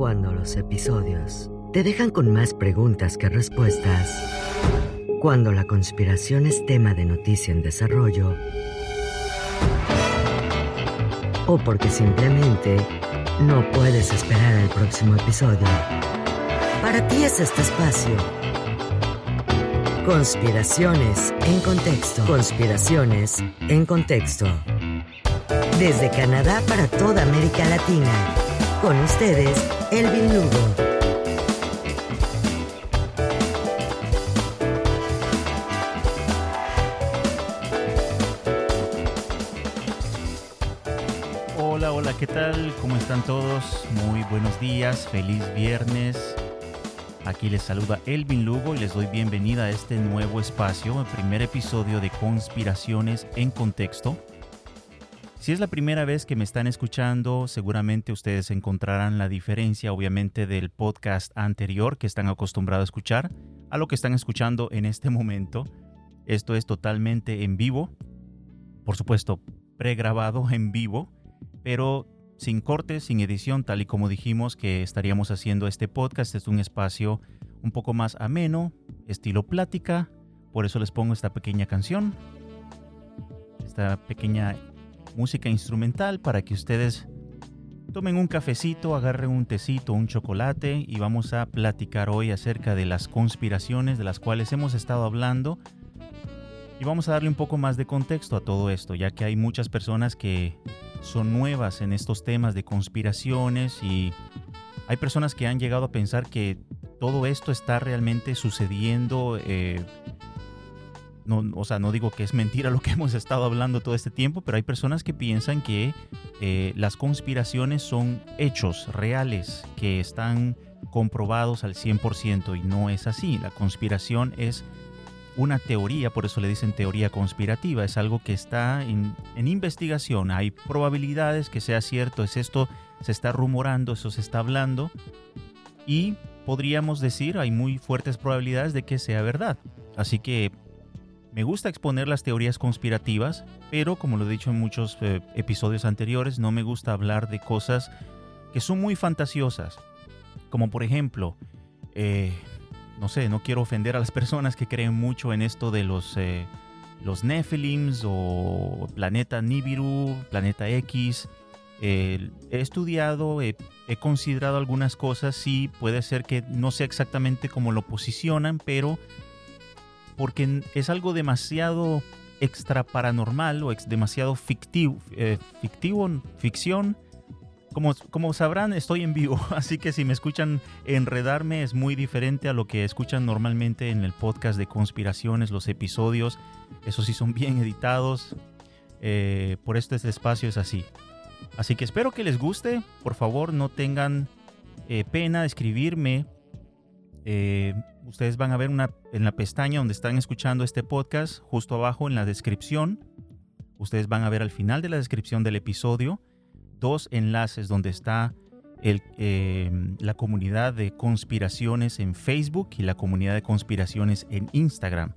Cuando los episodios te dejan con más preguntas que respuestas. Cuando la conspiración es tema de noticia en desarrollo. O porque simplemente no puedes esperar al próximo episodio. Para ti es este espacio. Conspiraciones en contexto. Conspiraciones en contexto. Desde Canadá para toda América Latina. Con ustedes, Elvin Lugo. Hola, hola, ¿qué tal? ¿Cómo están todos? Muy buenos días, feliz viernes. Aquí les saluda Elvin Lugo y les doy bienvenida a este nuevo espacio, el primer episodio de Conspiraciones en Contexto. Si es la primera vez que me están escuchando, seguramente ustedes encontrarán la diferencia, obviamente, del podcast anterior que están acostumbrados a escuchar a lo que están escuchando en este momento. Esto es totalmente en vivo, por supuesto, pregrabado en vivo, pero sin cortes, sin edición, tal y como dijimos que estaríamos haciendo este podcast. Es un espacio un poco más ameno, estilo plática. Por eso les pongo esta pequeña canción, esta pequeña música instrumental para que ustedes tomen un cafecito, agarren un tecito, un chocolate y vamos a platicar hoy acerca de las conspiraciones de las cuales hemos estado hablando. Y vamos a darle un poco más de contexto a todo esto, ya que hay muchas personas que son nuevas en estos temas de conspiraciones y hay personas que han llegado a pensar que todo esto está realmente sucediendo. Eh, no, o sea, no digo que es mentira lo que hemos estado hablando todo este tiempo, pero hay personas que piensan que eh, las conspiraciones son hechos reales, que están comprobados al 100% y no es así. La conspiración es una teoría, por eso le dicen teoría conspirativa, es algo que está en, investigación, hay probabilidades que sea cierto, es esto, se está rumorando, eso se está hablando y podríamos decir, hay muy fuertes probabilidades de que sea verdad. Así que me gusta exponer las teorías conspirativas, pero como lo he dicho en muchos eh, episodios anteriores, no me gusta hablar de cosas que son muy fantasiosas, como por ejemplo, eh, no sé, no quiero ofender a las personas que creen mucho en esto de los, eh, los Nephilims o planeta Nibiru, planeta X. he estudiado, he, considerado algunas cosas, sí, puede ser que no sea exactamente como lo posicionan, pero porque es algo demasiado extra paranormal o demasiado fictivo, eh, fictivo, ficción, como, sabrán, estoy en vivo, así que si me escuchan enredarme es muy diferente a lo que escuchan normalmente en el podcast de conspiraciones, los episodios. Esos sí son bien editados. Eh, por esto este espacio es así. Así que espero que les guste. Por favor, no tengan eh, pena de escribirme. Eh, ustedes van a ver una, en la pestaña donde están escuchando este podcast, justo abajo en la descripción. Ustedes van a ver al final de la descripción del episodio dos enlaces donde está em, la comunidad de conspiraciones en Facebook y la comunidad de conspiraciones en Instagram.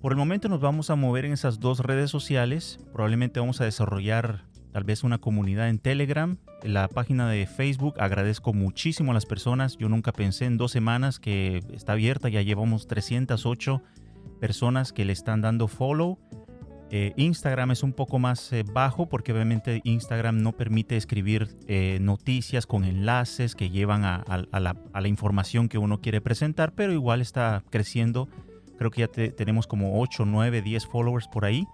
Por el momento nos vamos a mover en esas dos redes sociales. Probablemente vamos a desarrollar tal vez una comunidad en Telegram. la página de Facebook agradezco muchísimo a las personas. Yo nunca pensé en dos semanas que está abierta. Ya llevamos 308 personas que le están dando follow. Eh, Instagram es un poco más eh, bajo porque obviamente Instagram no permite escribir eh, noticias con enlaces que llevan a, la, información que uno quiere presentar, pero igual está creciendo. Creo que ya tenemos como 8, 9, 10 followers por ahí.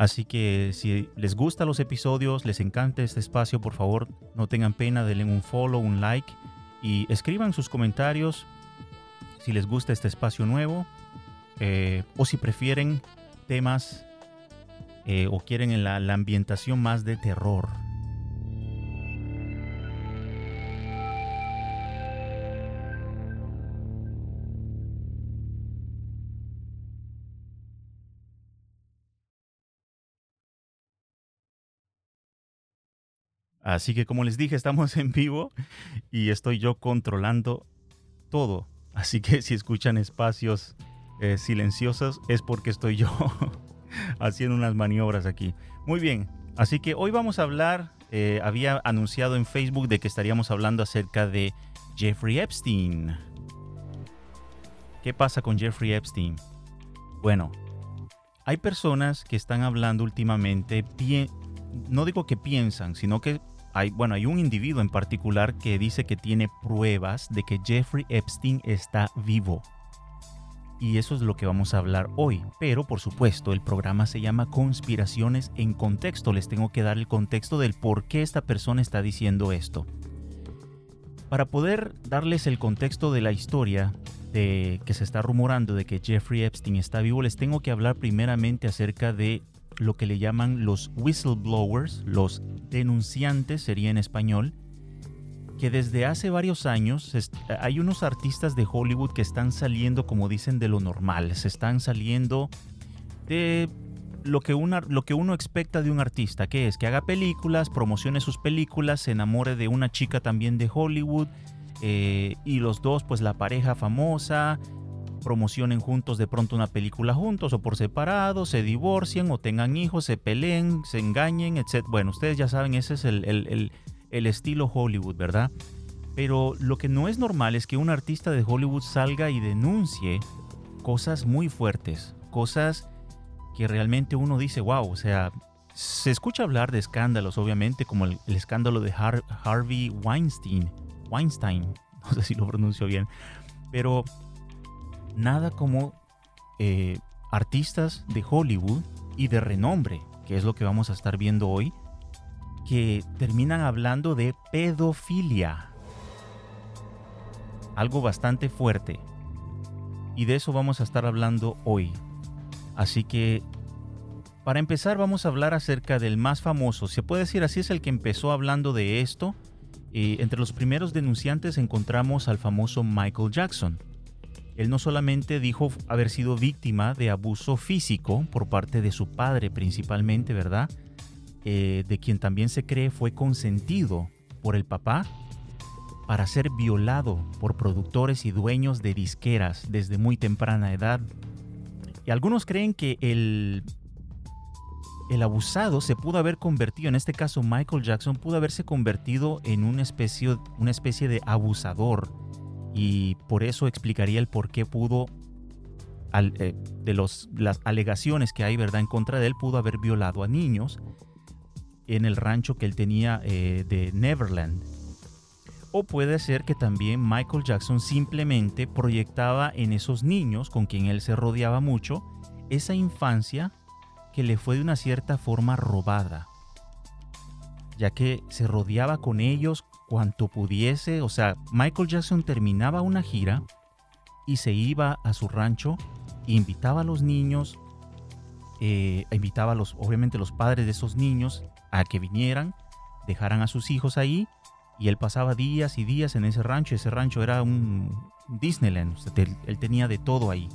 Así que si les gustan los episodios, les encanta este espacio, por favor no tengan pena, denle un follow, un like y escriban sus comentarios si les gusta este espacio nuevo o si prefieren temas eh, o quieren la ambientación más de terror. Así que como les dije, estamos en vivo y estoy yo controlando todo. Así que si escuchan espacios eh, silenciosos es porque estoy yo haciendo unas maniobras aquí. Muy bien, así que hoy vamos a hablar eh, había anunciado en Facebook de que estaríamos hablando acerca de Jeffrey Epstein. ¿Qué pasa con Jeffrey Epstein? Bueno, hay personas que están hablando últimamente, no digo que piensan, sino que hay, bueno, hay un individuo en particular que dice que tiene pruebas de que Jeffrey Epstein está vivo. Y eso es lo que vamos a hablar hoy. Pero por supuesto, el programa se llama Conspiraciones en Contexto. Les tengo que dar el contexto del por qué esta persona está diciendo esto. Para poder darles el contexto de la historia de que se está rumorando de que Jeffrey Epstein está vivo, les tengo que hablar primeramente acerca de lo que le llaman los whistleblowers, los denunciantes sería en español, que desde hace varios años hay unos artistas de Hollywood que están saliendo, como dicen, de lo normal, se están saliendo de lo que, una, lo que uno expecta de un artista, que es que haga películas, promocione sus películas, se enamore de una chica también de Hollywood, eh, y los dos, pues la pareja famosa, promocionen juntos de pronto una película juntos o por separado, se divorcien o tengan hijos, se peleen, se engañen, etc. Bueno, ustedes ya saben, ese es el, estilo Hollywood, ¿verdad? Pero lo que no es normal es que un artista de Hollywood salga y denuncie cosas muy fuertes, cosas que realmente uno dice, wow, o sea, se escucha hablar de escándalos, obviamente, como el, escándalo de Harvey Weinstein, Weinstein, no sé si lo pronuncio bien, pero nada como eh, artistas de Hollywood y de renombre, que es lo que vamos a estar viendo hoy, que terminan hablando de pedofilia. Algo bastante fuerte. Y de eso vamos a estar hablando hoy. Así que, para empezar, vamos a hablar acerca del más famoso. Se puede decir así, es el que empezó hablando de esto. y entre los primeros denunciantes encontramos al famoso Michael Jackson. Él no solamente dijo haber sido víctima de abuso físico por parte de su padre principalmente, ¿verdad? Eh, de quien también se cree fue consentido por el papá para ser violado por productores y dueños de disqueras desde muy temprana edad. Y algunos creen que el, el abusado se pudo haber convertido, en este caso Michael Jackson, pudo haberse convertido en una especie, una especie de abusador y por eso explicaría el por qué pudo, eh, de los, las alegaciones que hay verdad en contra de él, pudo haber violado a niños en el rancho que él tenía eh, de Neverland. O puede ser que también Michael Jackson simplemente proyectaba en esos niños con quien él se rodeaba mucho esa infancia que le fue de una cierta forma robada, ya que se rodeaba con ellos cuanto pudiese. O sea, Michael Jackson terminaba una gira y se iba a su rancho invitaba a los niños, eh, invitaba a los, obviamente los padres de esos niños a que vinieran, dejaran a sus hijos ahí y él pasaba días y días en ese rancho. Ese rancho era un Disneyland, él tenía de todo ahí.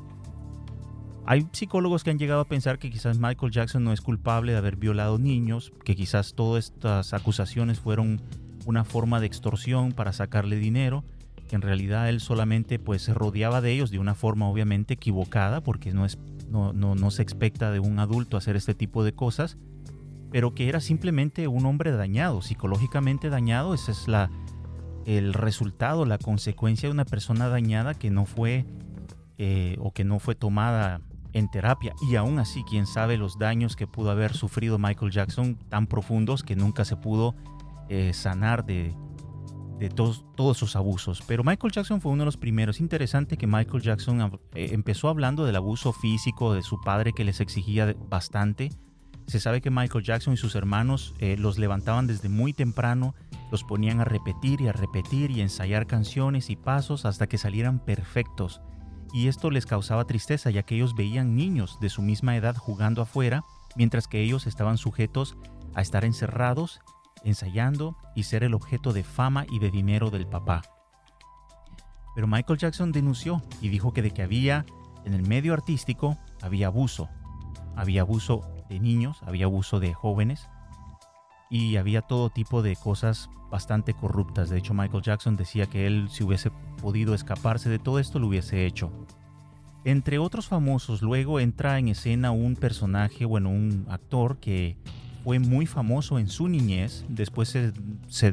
Hay psicólogos que han llegado a pensar que quizás Michael Jackson no es culpable de haber violado niños, que quizás todas estas acusaciones fueron una forma de extorsión para sacarle dinero, que en realidad él solamente pues se rodeaba de ellos de una forma obviamente equivocada, porque no, es, no, no, se expecta de un adulto hacer este tipo de cosas, pero que era simplemente un hombre dañado, psicológicamente dañado, ese es la, el resultado, la consecuencia de una persona dañada que no fue eh, o que no fue tomada en terapia. Y aún así quién sabe los daños que pudo haber sufrido Michael Jackson tan profundos que nunca se pudo eh, sanar de, todos, todos sus abusos. Pero Michael Jackson fue uno de los primeros. Interesante que Michael Jackson eh, empezó hablando del abuso físico de su padre que les exigía bastante. Se sabe que Michael Jackson y sus hermanos eh, los levantaban desde muy temprano, los ponían a repetir y a repetir y ensayar canciones y pasos hasta que salieran perfectos. Y esto les causaba tristeza ya que ellos veían niños de su misma edad jugando afuera, mientras que ellos estaban sujetos a estar encerrados ensayando y ser el objeto de fama y de dinero del papá. Pero Michael Jackson denunció y dijo que de que había en el medio artístico había abuso. Había abuso de niños, había abuso de jóvenes y había todo tipo de cosas bastante corruptas. De hecho, Michael Jackson decía que él si hubiese podido escaparse de todo esto lo hubiese hecho. Entre otros famosos, luego entra en escena un personaje, bueno, un actor que fue muy famoso en su niñez, después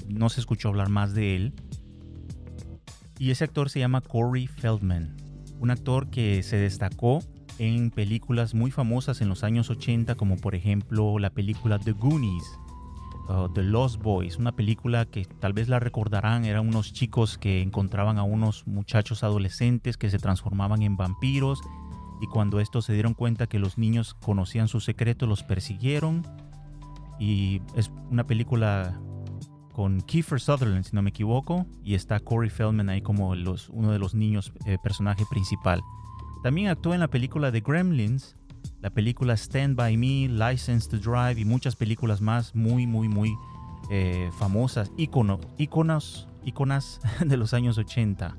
no se escuchó hablar más de él. Y ese actor se llama Corey Feldman, un actor que se destacó en películas muy famosas en los años 80, como por ejemplo la película The Goonies, The Lost Boys, una película que tal vez la recordarán, eran unos chicos que encontraban a unos muchachos adolescentes que se transformaban en vampiros y cuando estos se dieron cuenta que los niños conocían su secreto, los persiguieron. Y es una película con Kiefer Sutherland, si no me equivoco, y está Corey Feldman ahí como uno de los niños, eh, personaje principal. También actuó en la película The Gremlins, la película Stand By Me, License to Drive y muchas películas más muy, muy, muy eh, famosas, ícono, íconos, íconas de los años 80.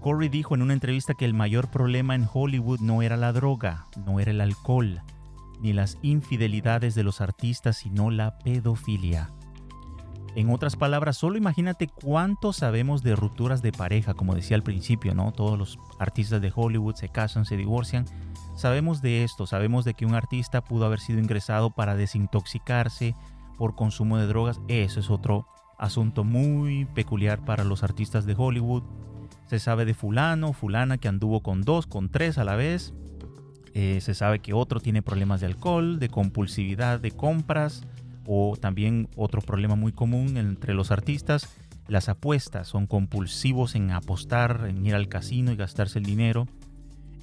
Corey dijo en una entrevista que el mayor problema en Hollywood no era la droga, no era el alcohol, ni las infidelidades de los artistas, sino la pedofilia. En otras palabras, solo imagínate cuánto sabemos de rupturas de pareja, como decía al principio, ¿no? Todos los artistas de Hollywood se casan, se divorcian. Sabemos de esto, sabemos de que un artista pudo haber sido ingresado para desintoxicarse por consumo de drogas. Eso es otro asunto muy peculiar para los artistas de Hollywood. Se sabe de fulano, fulana que anduvo con dos, con tres a la vez. Eh, se sabe que otro tiene problemas de alcohol, de compulsividad de compras o también otro problema muy común entre los artistas, las apuestas. Son compulsivos en apostar, en ir al casino y gastarse el dinero.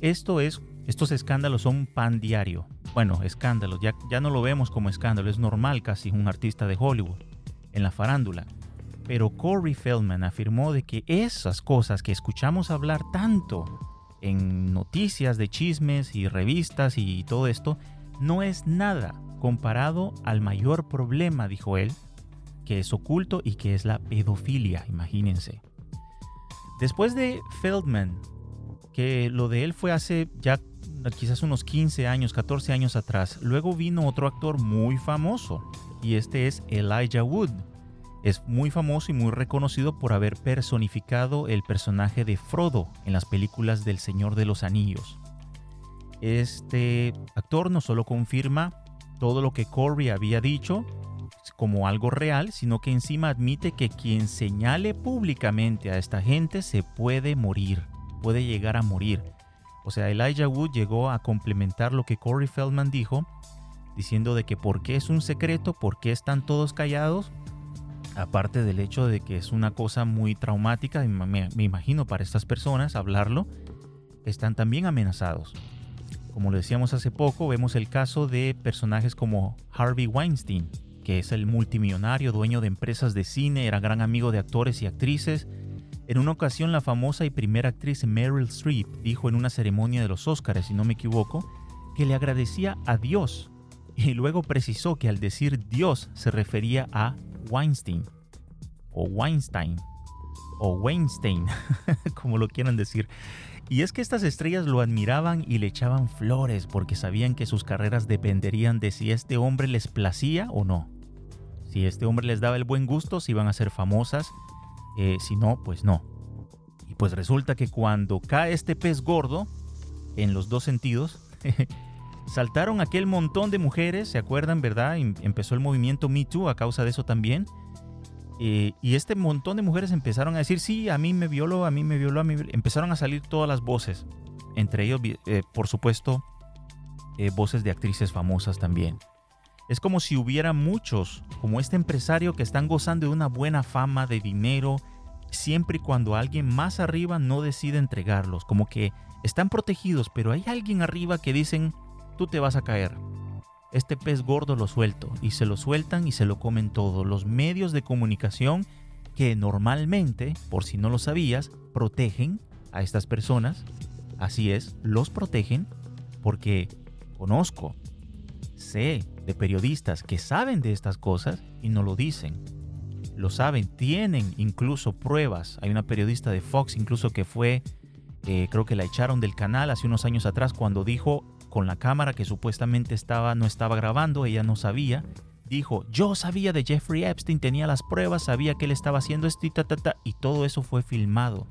Esto es, estos escándalos son pan diario. Bueno, escándalos, ya, ya no lo vemos como escándalo, es normal casi un artista de Hollywood en la farándula. Pero Corey Feldman afirmó de que esas cosas que escuchamos hablar tanto en noticias de chismes y revistas y todo esto, no es nada comparado al mayor problema, dijo él, que es oculto y que es la pedofilia, imagínense. Después de Feldman, que lo de él fue hace ya quizás unos 15 años, 14 años atrás, luego vino otro actor muy famoso, y este es Elijah Wood es muy famoso y muy reconocido por haber personificado el personaje de Frodo en las películas del Señor de los Anillos. Este actor no solo confirma todo lo que Corey había dicho como algo real, sino que encima admite que quien señale públicamente a esta gente se puede morir, puede llegar a morir. O sea, Elijah Wood llegó a complementar lo que Corey Feldman dijo, diciendo de que por qué es un secreto, por qué están todos callados, aparte del hecho de que es una cosa muy traumática, me, imagino para estas personas hablarlo, están también amenazados. Como lo decíamos hace poco, vemos el caso de personajes como Harvey Weinstein, que es el multimillonario dueño de empresas de cine, era gran amigo de actores y actrices. En una ocasión la famosa y primera actriz Meryl Streep dijo en una ceremonia de los Oscars, si no me equivoco, que le agradecía a Dios y luego precisó que al decir Dios se refería a Weinstein o Weinstein o Weinstein, como lo quieran decir. Y es que estas estrellas lo admiraban y le echaban flores porque sabían que sus carreras dependerían de si este hombre les placía o no. Si este hombre les daba el buen gusto, si iban a ser famosas, eh, si no, pues no. Y pues resulta que cuando cae este pez gordo, en los dos sentidos, saltaron aquel montón de mujeres, ¿se acuerdan, verdad? Em, empezó el movimiento Me Too a causa de eso también. Eh, y este montón de mujeres empezaron a decir, sí, a mí me violó, a mí me violó, a mí empezaron a salir todas las voces. Entre ellos, eh, por supuesto, eh, voces de actrices famosas también. Es como si hubiera muchos, como este empresario, que están gozando de una buena fama, de dinero, siempre y cuando alguien más arriba no decide entregarlos. Como que están protegidos, pero hay alguien arriba que dicen, tú te vas a caer. Este pez gordo lo suelto y se lo sueltan y se lo comen todos los medios de comunicación que normalmente, por si no lo sabías, protegen a estas personas. Así es, los protegen porque conozco, sé de periodistas que saben de estas cosas y no lo dicen. Lo saben, tienen incluso pruebas. Hay una periodista de Fox incluso que fue, eh, creo que la echaron del canal hace unos años atrás cuando dijo con la cámara que supuestamente estaba, no estaba grabando, ella no sabía. Dijo, yo sabía de Jeffrey Epstein, tenía las pruebas, sabía que él estaba haciendo esto y y todo eso fue filmado.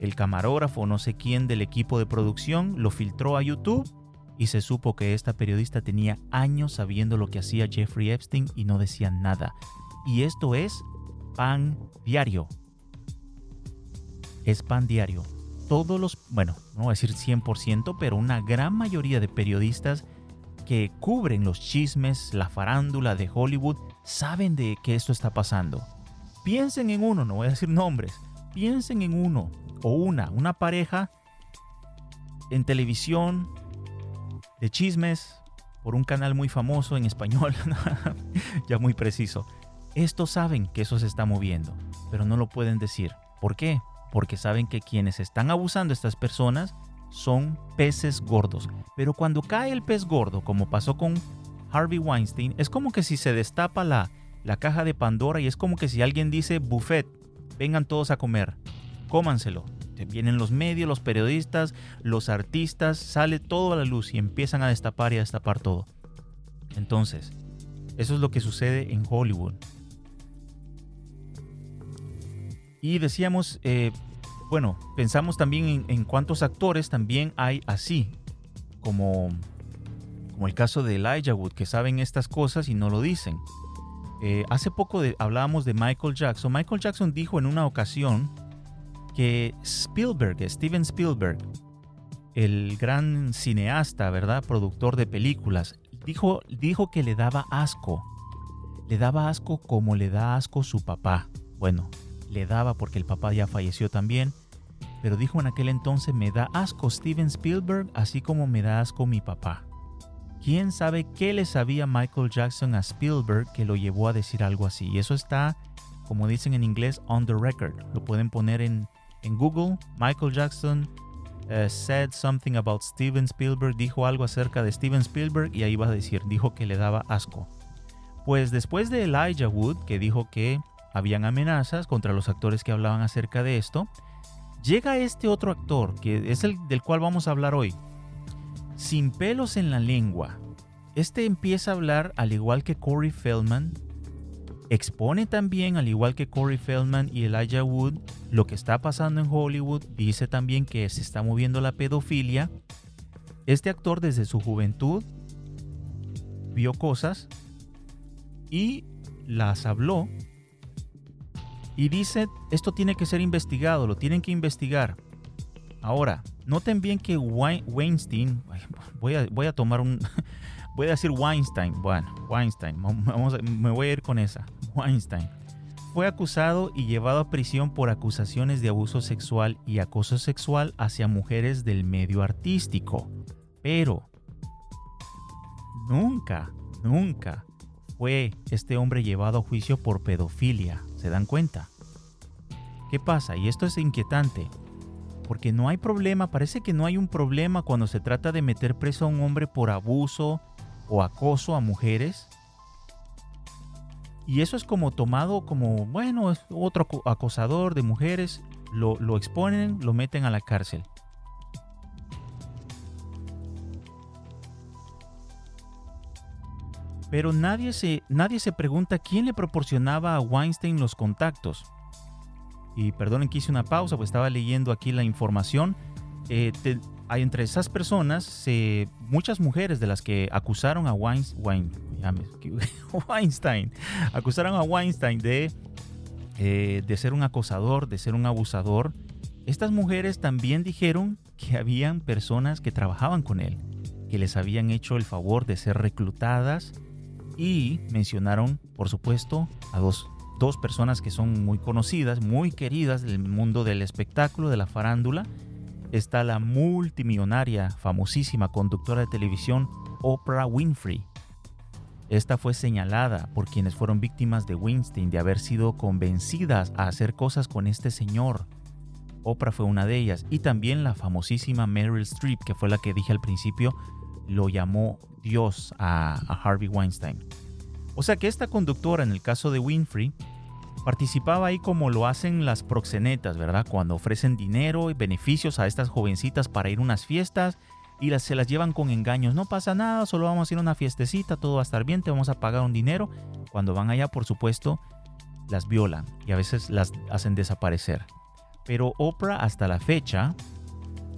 El camarógrafo, no sé quién del equipo de producción, lo filtró a YouTube y se supo que esta periodista tenía años sabiendo lo que hacía Jeffrey Epstein y no decía nada. Y esto es pan diario. Es pan diario. Todos los, bueno, no voy a decir 100%, pero una gran mayoría de periodistas que cubren los chismes, la farándula de Hollywood, saben de que esto está pasando. Piensen en uno, no voy a decir nombres, piensen en uno o una, una pareja en televisión de chismes por un canal muy famoso en español, ya muy preciso. Estos saben que eso se está moviendo, pero no lo pueden decir. ¿Por qué? Porque saben que quienes están abusando a estas personas son peces gordos. Pero cuando cae el pez gordo, como pasó con Harvey Weinstein, es como que si se destapa la, la caja de Pandora y es como que si alguien dice buffet, vengan todos a comer, cómanselo. Vienen los medios, los periodistas, los artistas, sale todo a la luz y empiezan a destapar y a destapar todo. Entonces, eso es lo que sucede en Hollywood. Y decíamos, eh, bueno, pensamos también en, cuántos actores también hay así, como, como el caso de Elijah Wood, que saben estas cosas y no lo dicen. Eh, hace poco hablábamos de Michael Jackson. Michael Jackson dijo en una ocasión que Spielberg, Steven Spielberg, el gran cineasta, ¿verdad? Productor de películas, dijo, dijo que le daba asco. Le daba asco como le da asco su papá. Bueno, le daba porque el papá ya falleció también, pero dijo en aquel entonces me da asco Steven Spielberg así como me da asco mi papá. ¿Quién sabe qué le sabía Michael Jackson a Spielberg que lo llevó a decir algo así? Y eso está, como dicen en inglés, on the record. Lo pueden poner en, en Google. Michael Jackson uh, said something about Steven Spielberg, dijo algo acerca de Steven Spielberg y ahí va a decir, dijo que le daba asco. Pues después de Elijah Wood, que dijo que habían amenazas contra los actores que hablaban acerca de esto, llega este otro actor, que es el del cual vamos a hablar hoy, sin pelos en la lengua. Este empieza a hablar al igual que Corey Feldman, expone también, al igual que Corey Feldman y Elijah Wood, lo que está pasando en Hollywood, dice también que se está moviendo la pedofilia. Este actor desde su juventud vio cosas y las habló y dice, esto tiene que ser investigado, lo tienen que investigar. Ahora, noten bien que Weinstein, voy a, tomar un, voy a decir Weinstein, bueno, Weinstein, vamos me voy a ir con esa, Weinstein. Fue acusado y llevado a prisión por acusaciones de abuso sexual y acoso sexual hacia mujeres del medio artístico. Pero nunca, nunca fue este hombre llevado a juicio por pedofilia. ¿Se dan cuenta? ¿Qué pasa? Y esto es inquietante. Porque no hay problema, parece que no hay un problema cuando se trata de meter preso a un hombre por abuso o acoso a mujeres. Y eso es como tomado como, bueno, es otro acosador de mujeres, lo, lo exponen, lo meten a la cárcel. Pero nadie se, nadie se pregunta quién le proporcionaba a Weinstein los contactos. Y perdonen que hice una pausa, pues estaba leyendo aquí la información. Eh, hay entre esas personas muchas mujeres de las que acusaron a Weinstein, Weinstein acusaron a Weinstein de, eh, de ser un acosador, de ser un abusador. Estas mujeres también dijeron que habían personas que trabajaban con él, que les habían hecho el favor de ser reclutadas y mencionaron, por supuesto, a dos, personas que son muy conocidas, muy queridas del mundo del espectáculo, de la farándula. Está la multimillonaria, famosísima conductora de televisión Oprah Winfrey. Esta fue señalada por quienes fueron víctimas de Weinstein de haber sido convencidas a hacer cosas con este señor. Oprah fue una de ellas y también la famosísima Meryl Streep, que fue la que dije al principio, lo llamó Dios a, Harvey Weinstein. O sea que esta conductora, en el caso de Winfrey, participaba ahí como lo hacen las proxenetas, ¿verdad? Cuando ofrecen dinero y beneficios a estas jovencitas para ir a unas fiestas y las, se las llevan con engaños. No pasa nada, solo vamos a ir a una fiestecita, todo va a estar bien, te vamos a pagar un dinero. Cuando van allá, por supuesto, las violan y a veces las hacen desaparecer. Pero Oprah hasta la fecha,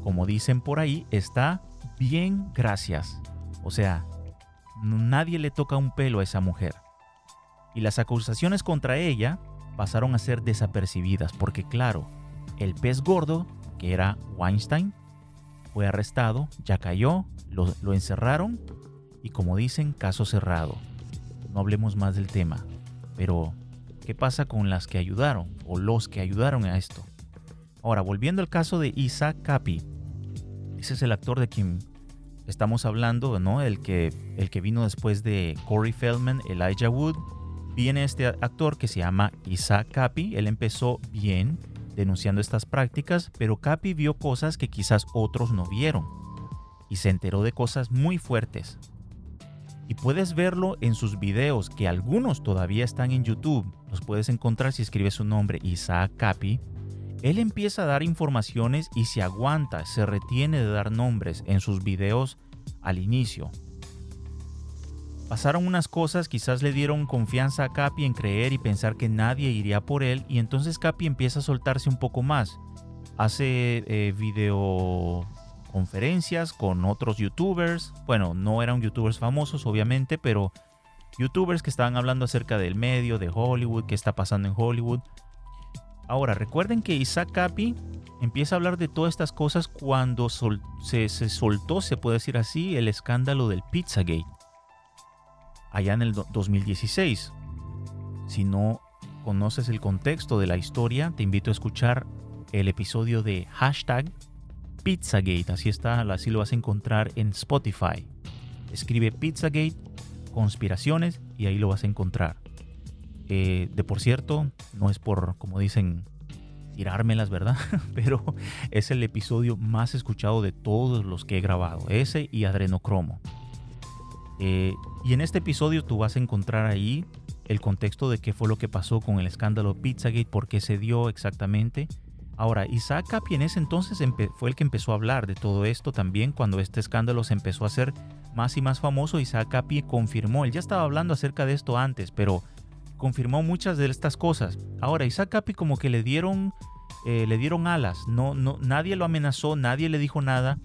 como dicen por ahí, está bien, gracias. O sea, nadie le toca un pelo a esa mujer. Y las acusaciones contra ella pasaron a ser desapercibidas porque claro, el pez gordo, que era Weinstein, fue arrestado, ya cayó, lo, lo encerraron y como dicen, caso cerrado. No hablemos más del tema. Pero, ¿qué pasa con las que ayudaron o los que ayudaron a esto? Ahora, volviendo al caso de Isaac Capi, ese es el actor de quien estamos hablando, ¿no? El que, el que vino después de Corey Feldman, Elijah Wood. Viene este actor que se llama Isaac Capi. Él empezó bien denunciando estas prácticas, pero Capi vio cosas que quizás otros no vieron y se enteró de cosas muy fuertes. Y puedes verlo en sus videos, que algunos todavía están en YouTube. Los puedes encontrar si escribes su nombre, Isaac Capi. Él empieza a dar informaciones y se aguanta, se retiene de dar nombres en sus videos al inicio. Pasaron unas cosas, quizás le dieron confianza a Capi en creer y pensar que nadie iría por él y entonces Capi empieza a soltarse un poco más. Hace eh, videoconferencias con otros youtubers, bueno, no eran youtubers famosos obviamente, pero youtubers que estaban hablando acerca del medio, de Hollywood, qué está pasando en Hollywood. Ahora, recuerden que Isaac Capi empieza a hablar de todas estas cosas cuando se, soltó, se puede decir así, el escándalo del Pizzagate. Allá en el 2016. Si no conoces el contexto de la historia, te invito a escuchar el episodio de hashtag Pizzagate. Así está, así lo vas a encontrar en Spotify. Escribe Pizzagate, conspiraciones y ahí lo vas a encontrar. Eh, de por cierto, no es por, como dicen, tirármelas, ¿verdad? Pero es el episodio más escuchado de todos los que he grabado. Ese y Adrenocromo. Eh, y en este episodio tú vas a encontrar ahí el contexto de qué fue lo que pasó con el escándalo Pizzagate, por qué se dio exactamente. Ahora, Isaac Capi en ese entonces fue el que empezó a hablar de todo esto también cuando este escándalo se empezó a hacer más y más famoso. Isaac Capi confirmó, él ya estaba hablando acerca de esto antes, pero confirmó muchas de estas cosas. Ahora, Isaac Capi como que le dieron, eh, le dieron alas, no, no, nadie lo amenazó, nadie le dijo nada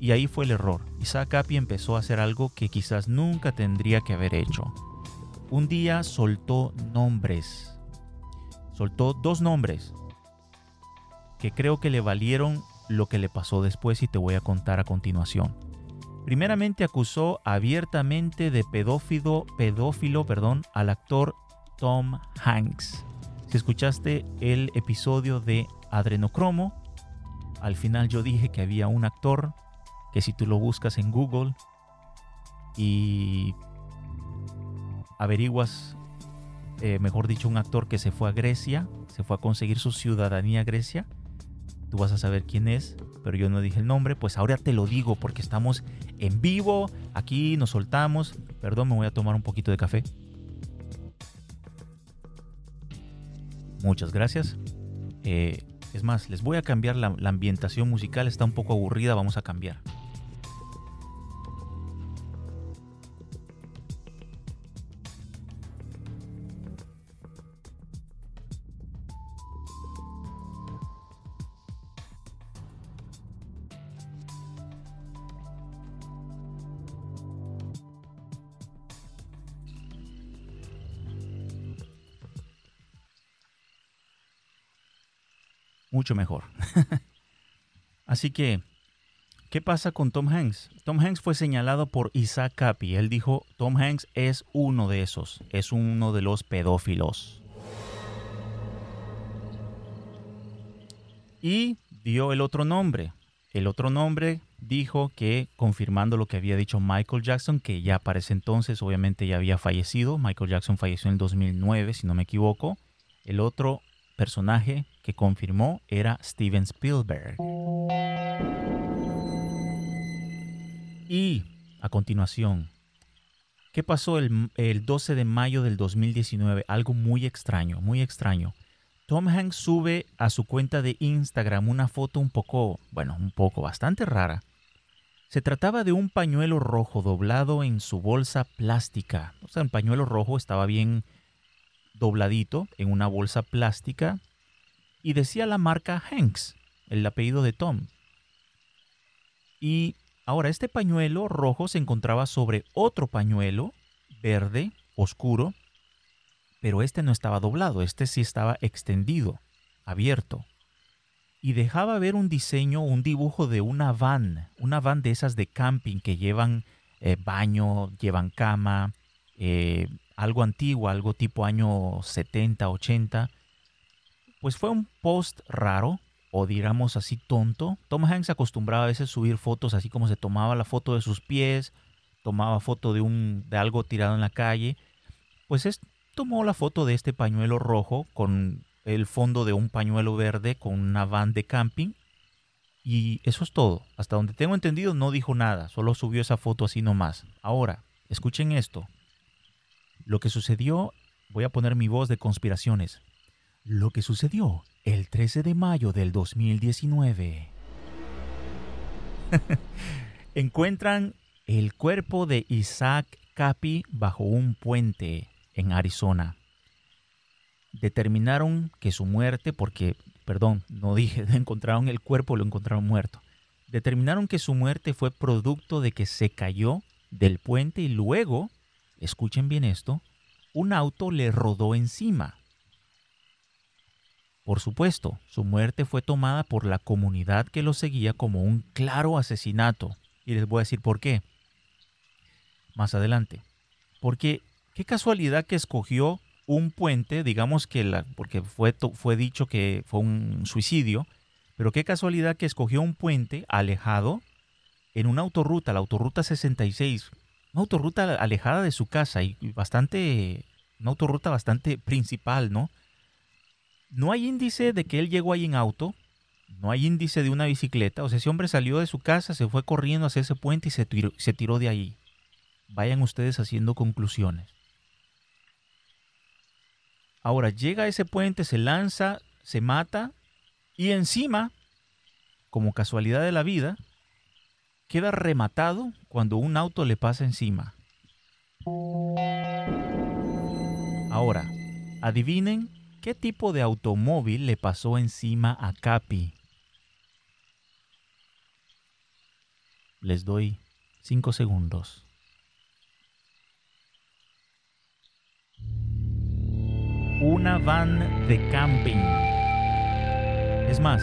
y ahí fue el error. Isaac Capi empezó a hacer algo que quizás nunca tendría que haber hecho. Un día soltó nombres, soltó dos nombres que creo que le valieron lo que le pasó después y te voy a contar a continuación. Primeramente acusó abiertamente de pedófilo, pedófilo perdón, al actor Tom Hanks. Si escuchaste el episodio de Adrenocromo, al final yo dije que había un actor que si tú lo buscas en Google y averiguas, eh, mejor dicho, un actor que se fue a Grecia, se fue a conseguir su ciudadanía a Grecia, tú vas a saber quién es, pero yo no dije el nombre, pues ahora te lo digo porque estamos en vivo, aquí nos soltamos, perdón, me voy a tomar un poquito de café. Muchas gracias. Eh, es más, les voy a cambiar la, la ambientación musical, está un poco aburrida, vamos a cambiar. Mucho mejor. Así que, ¿qué pasa con Tom Hanks? Tom Hanks fue señalado por Isaac Capi. Él dijo, Tom Hanks es uno de esos, es uno de los pedófilos. Y dio el otro nombre. El otro nombre dijo que, confirmando lo que había dicho Michael Jackson, que ya para ese entonces obviamente ya había fallecido. Michael Jackson falleció en el 2009, si no me equivoco. El otro personaje que confirmó era Steven Spielberg. Y a continuación, ¿qué pasó el, 12 de mayo del 2019? Algo muy extraño, muy extraño. Tom Hanks sube a su cuenta de Instagram una foto un poco, bueno, un poco bastante rara. Se trataba de un pañuelo rojo doblado en su bolsa plástica. O sea, el pañuelo rojo estaba bien dobladito en una bolsa plástica y decía la marca Hanks, el apellido de Tom. Y Ahora, este pañuelo rojo se encontraba sobre otro pañuelo verde oscuro, pero este no estaba doblado, este sí estaba extendido, abierto. Y dejaba ver un diseño, un dibujo de una van, una van de esas de camping que llevan eh, baño, llevan cama, eh, algo antiguo, algo tipo año 70, 80. Pues fue un post raro, o digamos así tonto. Tom Hanks acostumbraba a veces subir fotos así como se tomaba la foto de sus pies, tomaba foto de, un, de algo tirado en la calle. Pues es, tomó la foto de este pañuelo rojo con el fondo de un pañuelo verde con una van de camping. Y eso es todo. Hasta donde tengo entendido no dijo nada, solo subió esa foto así nomás. Ahora, escuchen esto. Lo que sucedió, voy a poner mi voz de conspiraciones. Lo que sucedió el 13 de mayo del 2019. Encuentran el cuerpo de Isaac Capi bajo un puente en Arizona. Determinaron que su muerte, porque, perdón, no dije, encontraron el cuerpo, lo encontraron muerto. Determinaron que su muerte fue producto de que se cayó del puente y luego, escuchen bien esto, un auto le rodó encima. Por supuesto, su muerte fue tomada por la comunidad que lo seguía como un claro asesinato. Y les voy a decir por qué. Más adelante. Porque qué casualidad que escogió un puente, digamos que la, porque fue, fue dicho que fue un suicidio, pero qué casualidad que escogió un puente alejado en una autorruta, la autorruta 66, una autorruta alejada de su casa y bastante, una autorruta bastante principal, ¿no? No hay índice de que él llegó ahí en auto, no hay índice de una bicicleta. O sea, ese hombre salió de su casa, se fue corriendo hacia ese puente y se tiró, se tiró de ahí. Vayan ustedes haciendo conclusiones. Ahora llega a ese puente, se lanza, se mata y encima, como casualidad de la vida, queda rematado cuando un auto le pasa encima. Ahora, adivinen ¿Qué tipo de automóvil le pasó encima a Capi? Les doy cinco segundos. Una van de camping. Es más,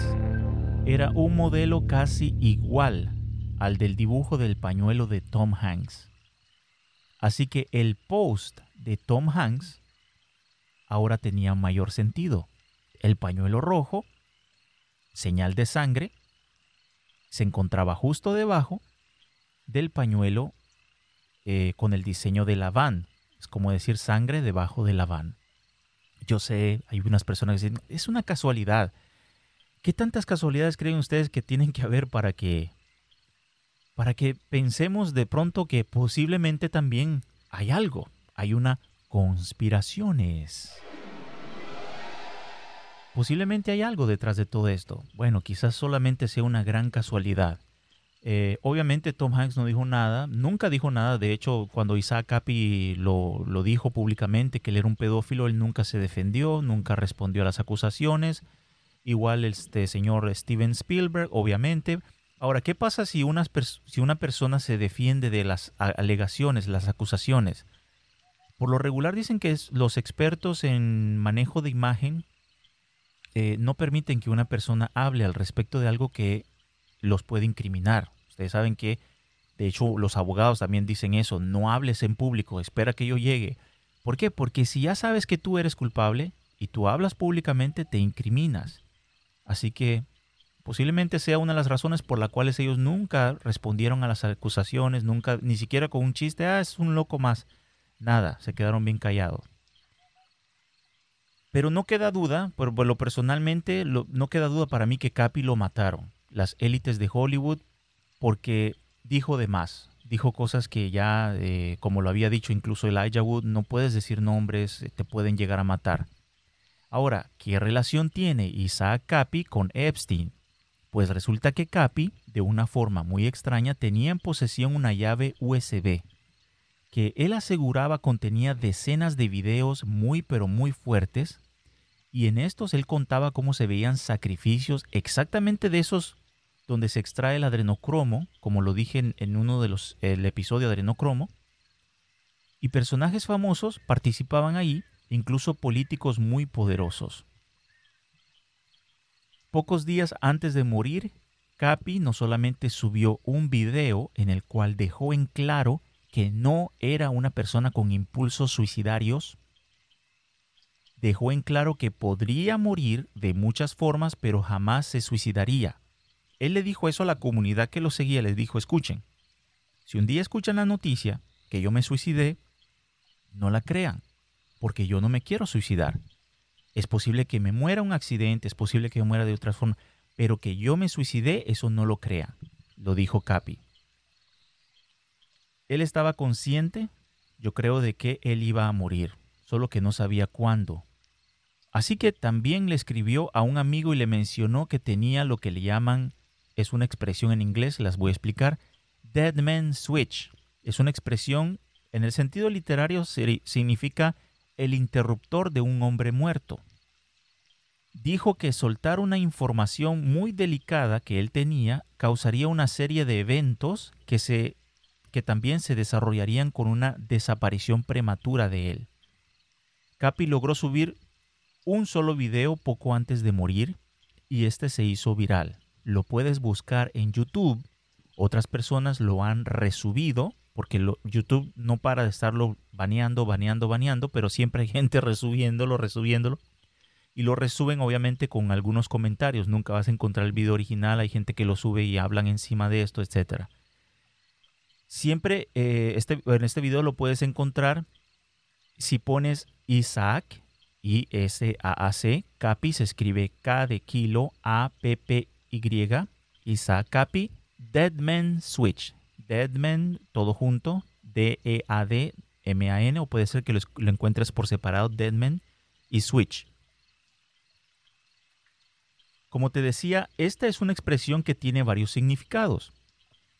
era un modelo casi igual al del dibujo del pañuelo de Tom Hanks. Así que el post de Tom Hanks ahora tenía mayor sentido. El pañuelo rojo, señal de sangre, se encontraba justo debajo del pañuelo eh, con el diseño de la van. Es como decir sangre debajo de la van. Yo sé, hay unas personas que dicen, es una casualidad. ¿Qué tantas casualidades creen ustedes que tienen que haber para que para que pensemos de pronto que posiblemente también hay algo, hay una conspiraciones. Posiblemente hay algo detrás de todo esto. Bueno, quizás solamente sea una gran casualidad. Eh, obviamente Tom Hanks no dijo nada, nunca dijo nada. De hecho, cuando Isaac Capi lo, lo dijo públicamente que él era un pedófilo, él nunca se defendió, nunca respondió a las acusaciones. Igual este señor Steven Spielberg, obviamente. Ahora, ¿qué pasa si una, persona se defiende de las alegaciones, las acusaciones? Por lo regular dicen que los expertos en manejo de imagen eh, no permiten que una persona hable al respecto de algo que los puede incriminar. Ustedes saben que, de hecho, los abogados también dicen eso, no hables en público, espera que yo llegue. ¿Por qué? Porque si ya sabes que tú eres culpable y tú hablas públicamente, te incriminas. Así que posiblemente sea una de las razones por las cuales ellos nunca respondieron a las acusaciones, nunca, ni siquiera con un chiste, ah, es un loco más. Nada, se quedaron bien callados. Pero no queda duda, por, lo personalmente, no queda duda para mí que Capi lo mataron. Las élites de Hollywood, porque dijo de más. Dijo cosas que ya, eh, como lo había dicho incluso Elijah Wood, no puedes decir nombres, te pueden llegar a matar. Ahora, ¿qué relación tiene Isaac Capi con Epstein? Pues resulta que Capi, de una forma muy extraña, tenía en posesión una llave USB que él aseguraba contenía decenas de videos muy pero muy fuertes y en estos él contaba cómo se veían sacrificios exactamente de esos donde se extrae el adrenocromo, como lo dije en, uno de los el episodio de adrenocromo, y personajes famosos participaban ahí, incluso políticos muy poderosos. Pocos días antes de morir, Capi no solamente subió un video en el cual dejó en claro que no era una persona con impulsos suicidarios, dejó en claro que podría morir de muchas formas, pero jamás se suicidaría. Él le dijo eso a la comunidad que lo seguía, les dijo, escuchen, si un día escuchan la noticia que yo me suicidé, no la crean, porque yo no me quiero suicidar. Es posible que me muera un accidente, es posible que me muera de otra forma, pero que yo me suicidé, eso no lo crean, lo dijo Capi. Él estaba consciente, yo creo, de que él iba a morir, solo que no sabía cuándo. Así que también le escribió a un amigo y le mencionó que tenía lo que le llaman, es una expresión en inglés, las voy a explicar, Dead Man Switch. Es una expresión, en el sentido literario significa el interruptor de un hombre muerto. Dijo que soltar una información muy delicada que él tenía causaría una serie de eventos que, se, que también se desarrollarían con una desaparición prematura de él. Capi logró subir un solo video poco antes de morir y este se hizo viral. Lo puedes buscar en YouTube. Otras personas lo han resubido porque YouTube no para de estarlo baneando, baneando, baneando, pero siempre hay gente resubiéndolo, resubiéndolo. Y lo resuben obviamente con algunos comentarios. Nunca vas a encontrar el video original. Hay gente que lo sube y hablan encima de esto, etc. Siempre eh, este, en este video lo puedes encontrar si pones Isaac I-S-A-A-C. Capi se escribe K de kilo A-P-P-Y. Isaac Capi. Deadman Switch. Deadman, todo junto. D-E-A-D-M-A-N. O puede ser que lo, encuentres por separado. Deadman y Switch. Como te decía, esta es una expresión que tiene varios significados.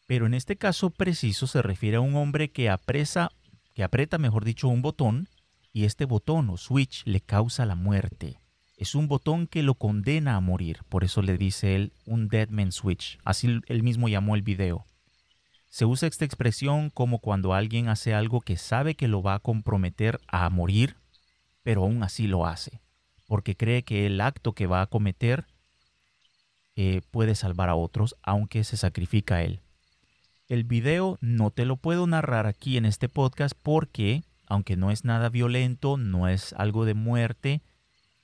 Pero en este caso preciso se refiere a un hombre que apresa, que aprieta, mejor dicho, un botón y este botón o switch le causa la muerte. Es un botón que lo condena a morir, por eso le dice él un dead man switch, así él mismo llamó el video. Se usa esta expresión como cuando alguien hace algo que sabe que lo va a comprometer a morir, pero aún así lo hace, porque cree que el acto que va a cometer eh, puede salvar a otros, aunque se sacrifica a él. El video no te lo puedo narrar aquí en este podcast porque aunque no es nada violento, no es algo de muerte,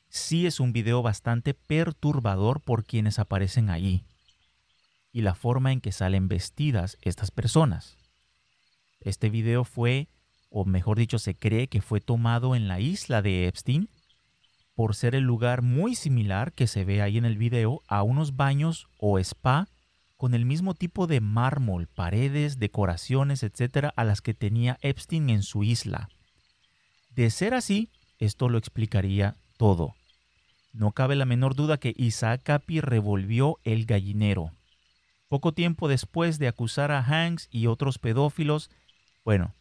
sí es un video bastante perturbador por quienes aparecen allí y la forma en que salen vestidas estas personas. Este video fue, o mejor dicho, se cree que fue tomado en la isla de Epstein por ser el lugar muy similar que se ve ahí en el video a unos baños o spa con el mismo tipo de mármol, paredes, decoraciones, etcétera, a las que tenía Epstein en su isla. De ser así, esto lo explicaría todo. No cabe la menor duda que Isaac Capi revolvió el gallinero. Poco tiempo después de acusar a Hanks y otros pedófilos, bueno,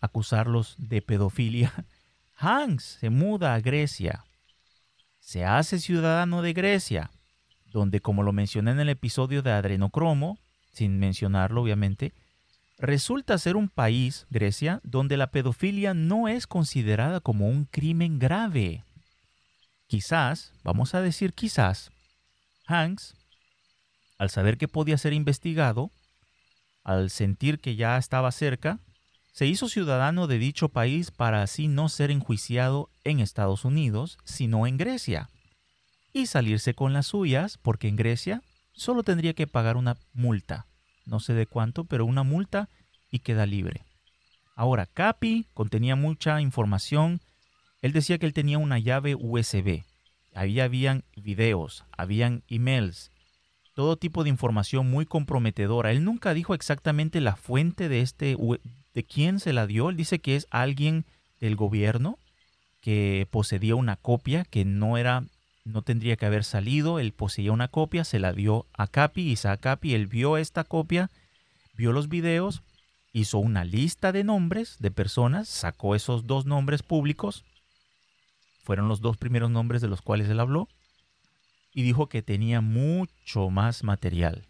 acusarlos de pedofilia, Hanks se muda a Grecia. Se hace ciudadano de Grecia, donde como lo mencioné en el episodio de Adrenocromo, sin mencionarlo obviamente, Resulta ser un país, Grecia, donde la pedofilia no es considerada como un crimen grave. Quizás, vamos a decir quizás, Hanks, al saber que podía ser investigado, al sentir que ya estaba cerca, se hizo ciudadano de dicho país para así no ser enjuiciado en Estados Unidos, sino en Grecia, y salirse con las suyas, porque en Grecia solo tendría que pagar una multa no sé de cuánto, pero una multa y queda libre. Ahora, Capi contenía mucha información. Él decía que él tenía una llave USB. Ahí habían videos, habían emails, todo tipo de información muy comprometedora. Él nunca dijo exactamente la fuente de este, de quién se la dio. Él dice que es alguien del gobierno que poseía una copia que no era no tendría que haber salido, él poseía una copia, se la dio a Capi, y a Capi, él vio esta copia, vio los videos, hizo una lista de nombres de personas, sacó esos dos nombres públicos, fueron los dos primeros nombres de los cuales él habló, y dijo que tenía mucho más material.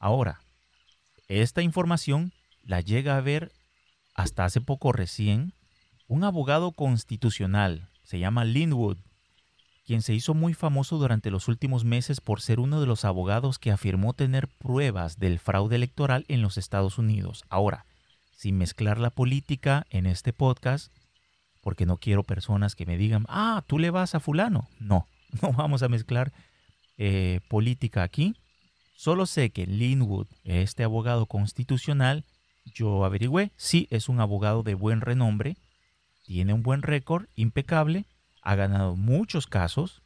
Ahora, esta información la llega a ver hasta hace poco recién un abogado constitucional, se llama Linwood, quien se hizo muy famoso durante los últimos meses por ser uno de los abogados que afirmó tener pruebas del fraude electoral en los Estados Unidos. Ahora, sin mezclar la política en este podcast, porque no quiero personas que me digan, ah, tú le vas a fulano. No, no vamos a mezclar eh, política aquí. Solo sé que Linwood, este abogado constitucional, yo averigüé, sí es un abogado de buen renombre, tiene un buen récord, impecable, ha ganado muchos casos,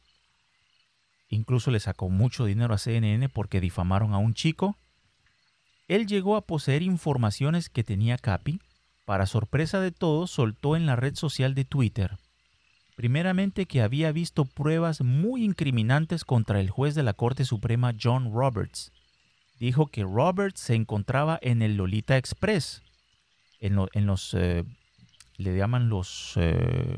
incluso le sacó mucho dinero a CNN porque difamaron a un chico. Él llegó a poseer informaciones que tenía Capi, para sorpresa de todos soltó en la red social de Twitter, primeramente que había visto pruebas muy incriminantes contra el juez de la Corte Suprema John Roberts. Dijo que Roberts se encontraba en el Lolita Express, en, los, eh, le llaman los... Eh,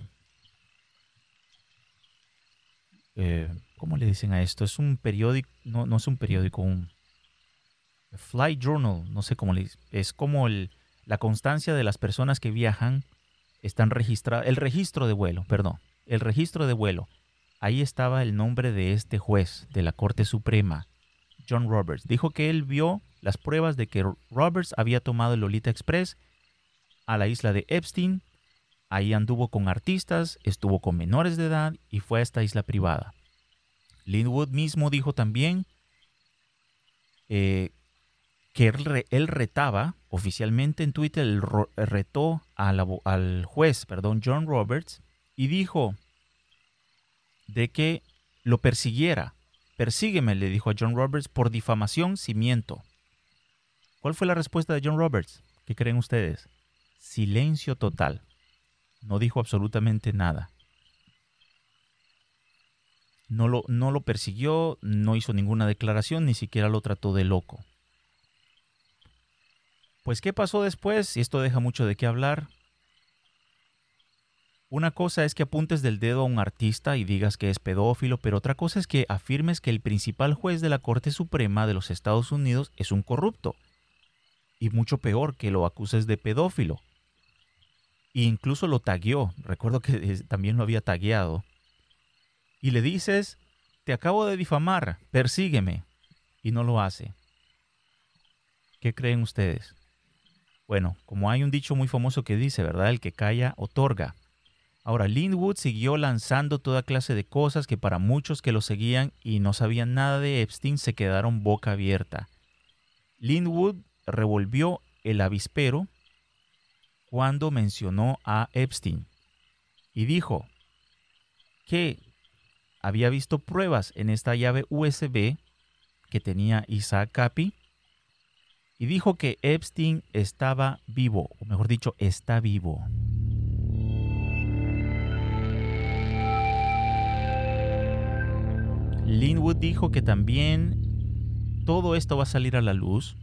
eh, ¿Cómo le dicen a esto? Es un periódico, no, no es un periódico, un Flight Journal, no sé cómo le dicen. Es como la constancia de las personas que viajan están registradas, el registro de vuelo, perdón, el registro de vuelo. Ahí estaba el nombre de este juez de la Corte Suprema, John Roberts. Dijo que él vio las pruebas de que Roberts había tomado el Lolita Express a la isla de Epstein Ahí anduvo con artistas, estuvo con menores de edad y fue a esta isla privada. Linwood mismo dijo también eh, que él, retaba oficialmente en Twitter, retó al, juez, perdón, John Roberts, y dijo de que lo persiguiera. Persígueme, le dijo a John Roberts, por difamación si miento. ¿Cuál fue la respuesta de John Roberts? ¿Qué creen ustedes? Silencio total. No dijo absolutamente nada. No lo, no lo persiguió, no hizo ninguna declaración, ni siquiera lo trató de loco. Pues, ¿qué pasó después? Y esto deja mucho de qué hablar. Una cosa es que apuntes del dedo a un artista y digas que es pedófilo, pero otra cosa es que afirmes que el principal juez de la Corte Suprema de los Estados Unidos es un corrupto. Y mucho peor que lo acuses de pedófilo. E incluso lo tagueó. Recuerdo que también lo había tagueado. Y le dices, te acabo de difamar, persígueme. Y no lo hace. ¿Qué creen ustedes? Bueno, como hay un dicho muy famoso que dice, ¿verdad? El que calla, otorga. Ahora, Linwood siguió lanzando toda clase de cosas que para muchos que lo seguían y no sabían nada de Epstein se quedaron boca abierta. Linwood revolvió el avispero cuando mencionó a Epstein y dijo que había visto pruebas en esta llave USB que tenía Isaac Capi y dijo que Epstein estaba vivo, o mejor dicho, está vivo. Linwood dijo que también todo esto va a salir a la luz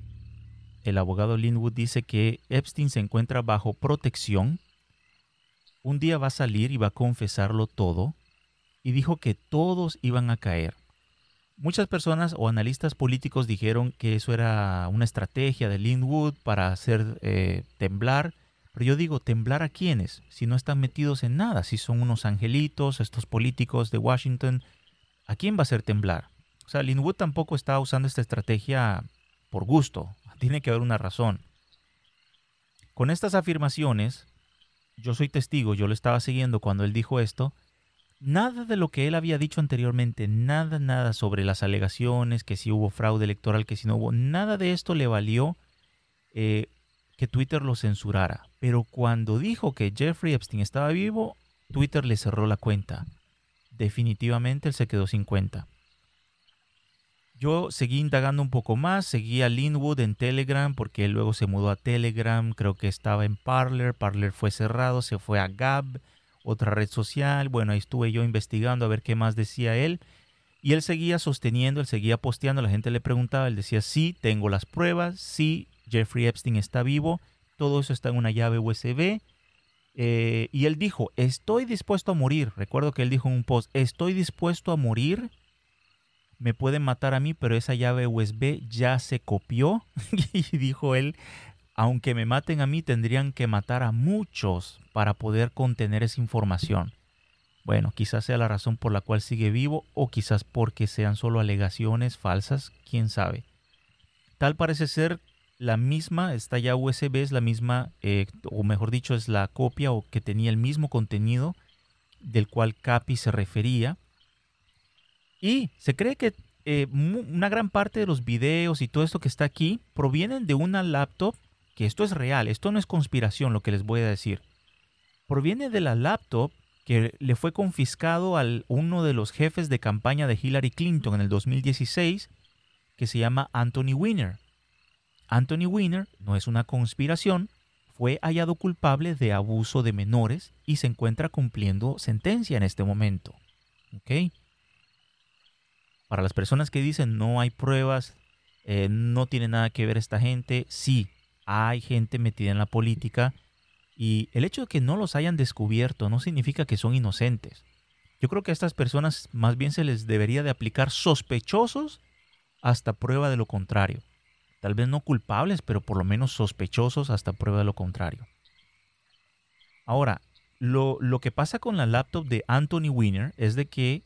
el abogado Linwood dice que Epstein se encuentra bajo protección. Un día va a salir y va a confesarlo todo. Y dijo que todos iban a caer. Muchas personas o analistas políticos dijeron que eso era una estrategia de Linwood para hacer eh, temblar. Pero yo digo, ¿temblar a quiénes? Si no están metidos en nada, si son unos angelitos, estos políticos de Washington, ¿a quién va a hacer temblar? O sea, Linwood tampoco está usando esta estrategia por gusto tiene que haber una razón. Con estas afirmaciones, yo soy testigo, yo lo estaba siguiendo cuando él dijo esto, nada de lo que él había dicho anteriormente, nada, nada sobre las alegaciones, que si hubo fraude electoral, que si no hubo, nada de esto le valió eh, que Twitter lo censurara. Pero cuando dijo que Jeffrey Epstein estaba vivo, Twitter le cerró la cuenta. Definitivamente él se quedó sin cuenta. Yo seguí indagando un poco más, seguí a Linwood en Telegram porque él luego se mudó a Telegram, creo que estaba en Parler, Parler fue cerrado, se fue a Gab, otra red social, bueno, ahí estuve yo investigando a ver qué más decía él y él seguía sosteniendo, él seguía posteando, la gente le preguntaba, él decía, sí, tengo las pruebas, sí, Jeffrey Epstein está vivo, todo eso está en una llave USB. Eh, y él dijo, estoy dispuesto a morir. Recuerdo que él dijo en un post, estoy dispuesto a morir me pueden matar a mí, pero esa llave USB ya se copió. y dijo él, aunque me maten a mí, tendrían que matar a muchos para poder contener esa información. Bueno, quizás sea la razón por la cual sigue vivo o quizás porque sean solo alegaciones falsas, quién sabe. Tal parece ser la misma, esta ya USB es la misma, eh, o mejor dicho, es la copia o que tenía el mismo contenido del cual Capi se refería. Y se cree que eh, una gran parte de los videos y todo esto que está aquí provienen de una laptop, que esto es real, esto no es conspiración lo que les voy a decir. Proviene de la laptop que le fue confiscado a uno de los jefes de campaña de Hillary Clinton en el 2016, que se llama Anthony Weiner. Anthony Weiner no es una conspiración, fue hallado culpable de abuso de menores y se encuentra cumpliendo sentencia en este momento. Para las personas que dicen no hay pruebas, eh, no tiene nada que ver esta gente, sí, hay gente metida en la política y el hecho de que no los hayan descubierto no significa que son inocentes. Yo creo que a estas personas más bien se les debería de aplicar sospechosos hasta prueba de lo contrario. Tal vez no culpables, pero por lo menos sospechosos hasta prueba de lo contrario. Ahora, lo, que pasa con la laptop de Anthony Weiner es de que,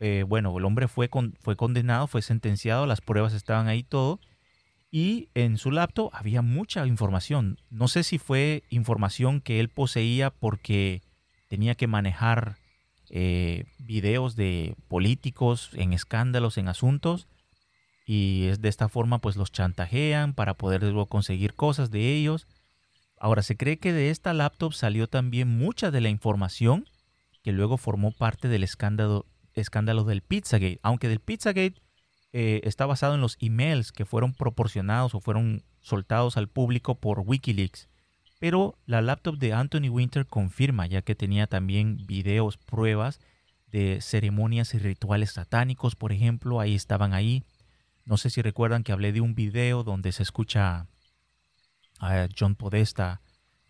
eh, bueno, el hombre fue, fue condenado, fue sentenciado, las pruebas estaban ahí todo, y en su laptop había mucha información. No sé si fue información que él poseía porque tenía que manejar eh, videos de políticos en escándalos, en asuntos, y es de esta forma pues los chantajean para poder luego conseguir cosas de ellos. Ahora se cree que de esta laptop salió también mucha de la información que luego formó parte del escándalo, escándalo del Pizzagate, aunque del Pizzagate eh, está basado en los emails que fueron proporcionados o fueron soltados al público por Wikileaks. Pero la laptop de Anthony Winter confirma, ya que tenía también videos, pruebas de ceremonias y rituales satánicos, por ejemplo, ahí estaban ahí. No sé si recuerdan que hablé de un video donde se escucha a John Podesta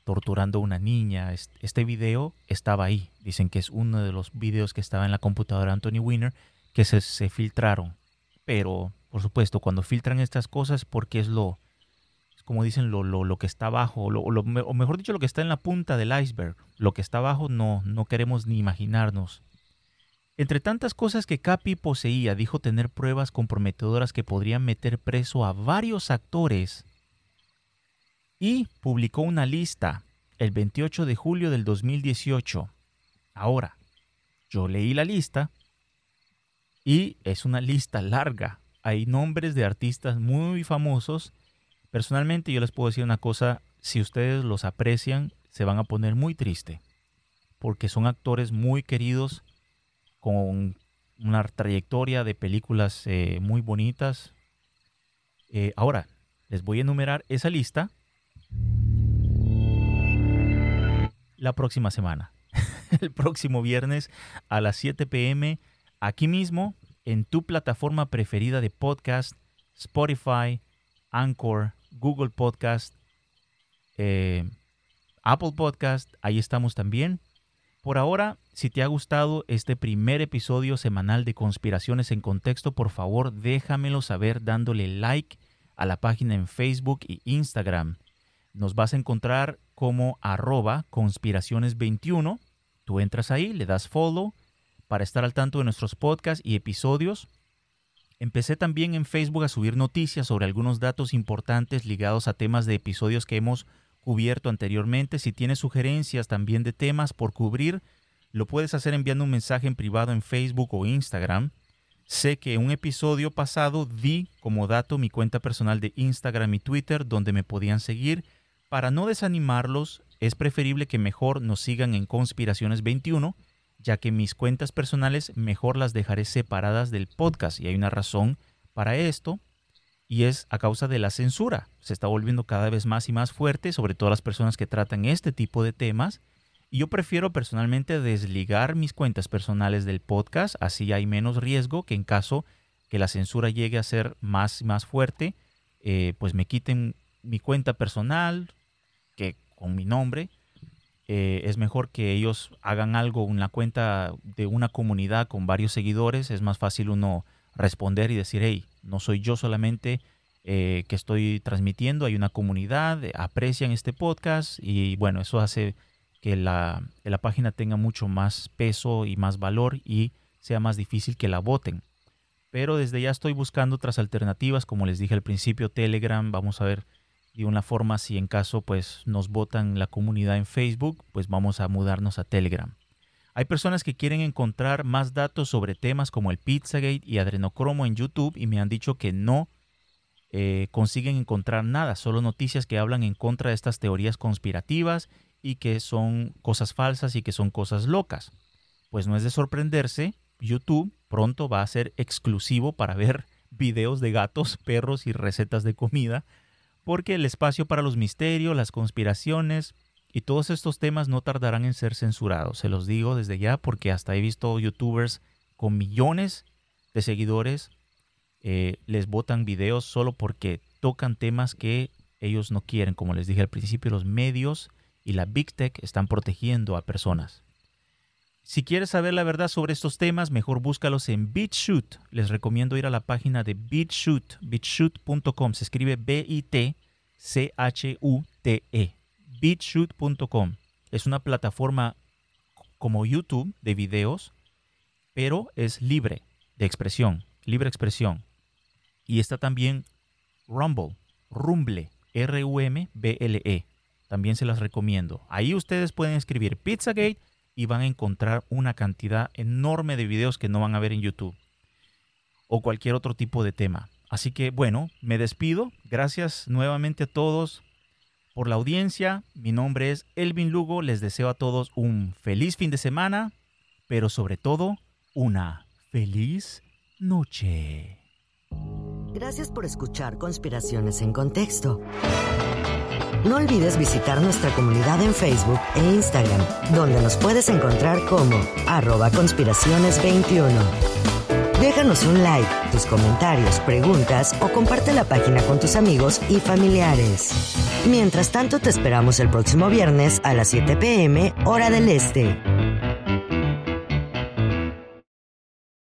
torturando a una niña. Este video estaba ahí. Dicen que es uno de los videos que estaba en la computadora de Anthony Weiner que se, filtraron. Pero, por supuesto, cuando filtran estas cosas, porque es lo, como dicen, lo, lo, que está abajo, o mejor dicho, lo que está en la punta del iceberg. Lo que está abajo no, no queremos ni imaginarnos entre tantas cosas que Capi poseía, dijo tener pruebas comprometedoras que podrían meter preso a varios actores y publicó una lista el 28 de julio del 2018. Ahora, yo leí la lista y es una lista larga. Hay nombres de artistas muy famosos. Personalmente yo les puedo decir una cosa, si ustedes los aprecian, se van a poner muy triste, porque son actores muy queridos con una trayectoria de películas eh, muy bonitas. Eh, ahora, les voy a enumerar esa lista la próxima semana. El próximo viernes a las 7 pm, aquí mismo, en tu plataforma preferida de podcast, Spotify, Anchor, Google Podcast, eh, Apple Podcast, ahí estamos también. Por ahora, si te ha gustado este primer episodio semanal de Conspiraciones en Contexto, por favor déjamelo saber dándole like a la página en Facebook y Instagram. Nos vas a encontrar como arroba conspiraciones21. Tú entras ahí, le das follow para estar al tanto de nuestros podcasts y episodios. Empecé también en Facebook a subir noticias sobre algunos datos importantes ligados a temas de episodios que hemos cubierto anteriormente. Si tienes sugerencias también de temas por cubrir, lo puedes hacer enviando un mensaje en privado en Facebook o Instagram. Sé que en un episodio pasado di como dato mi cuenta personal de Instagram y Twitter donde me podían seguir. Para no desanimarlos, es preferible que mejor nos sigan en Conspiraciones 21, ya que mis cuentas personales mejor las dejaré separadas del podcast y hay una razón para esto y es a causa de la censura. Se está volviendo cada vez más y más fuerte, sobre todo las personas que tratan este tipo de temas. Yo prefiero personalmente desligar mis cuentas personales del podcast, así hay menos riesgo que en caso que la censura llegue a ser más y más fuerte, eh, pues me quiten mi cuenta personal, que con mi nombre, eh, es mejor que ellos hagan algo en la cuenta de una comunidad con varios seguidores, es más fácil uno responder y decir, hey, no soy yo solamente eh, que estoy transmitiendo, hay una comunidad, aprecian este podcast y bueno, eso hace que la, la página tenga mucho más peso y más valor y sea más difícil que la voten. Pero desde ya estoy buscando otras alternativas, como les dije al principio, Telegram, vamos a ver de una forma si en caso pues nos votan la comunidad en Facebook, pues vamos a mudarnos a Telegram. Hay personas que quieren encontrar más datos sobre temas como el Pizzagate y adrenocromo en YouTube y me han dicho que no eh, consiguen encontrar nada, solo noticias que hablan en contra de estas teorías conspirativas y que son cosas falsas y que son cosas locas. Pues no es de sorprenderse, YouTube pronto va a ser exclusivo para ver videos de gatos, perros y recetas de comida, porque el espacio para los misterios, las conspiraciones y todos estos temas no tardarán en ser censurados. Se los digo desde ya porque hasta he visto youtubers con millones de seguidores eh, les botan videos solo porque tocan temas que ellos no quieren. Como les dije al principio, los medios y la Big Tech están protegiendo a personas. Si quieres saber la verdad sobre estos temas, mejor búscalos en BitShoot. Les recomiendo ir a la página de BitShoot, bitshoot.com. Se escribe B-I-T-C-H-U-T-E. BitShoot.com. Es una plataforma como YouTube de videos, pero es libre de expresión, libre expresión. Y está también Rumble, Rumble, R-U-M-B-L-E. También se las recomiendo. Ahí ustedes pueden escribir Pizzagate y van a encontrar una cantidad enorme de videos que no van a ver en YouTube o cualquier otro tipo de tema. Así que bueno, me despido. Gracias nuevamente a todos por la audiencia. Mi nombre es Elvin Lugo. Les deseo a todos un feliz fin de semana, pero sobre todo una feliz noche. Gracias por escuchar Conspiraciones en Contexto. No olvides visitar nuestra comunidad en Facebook e Instagram, donde nos puedes encontrar como arroba conspiraciones21. Déjanos un like, tus comentarios, preguntas o comparte la página con tus amigos y familiares. Mientras tanto, te esperamos el próximo viernes a las 7 pm, hora del este.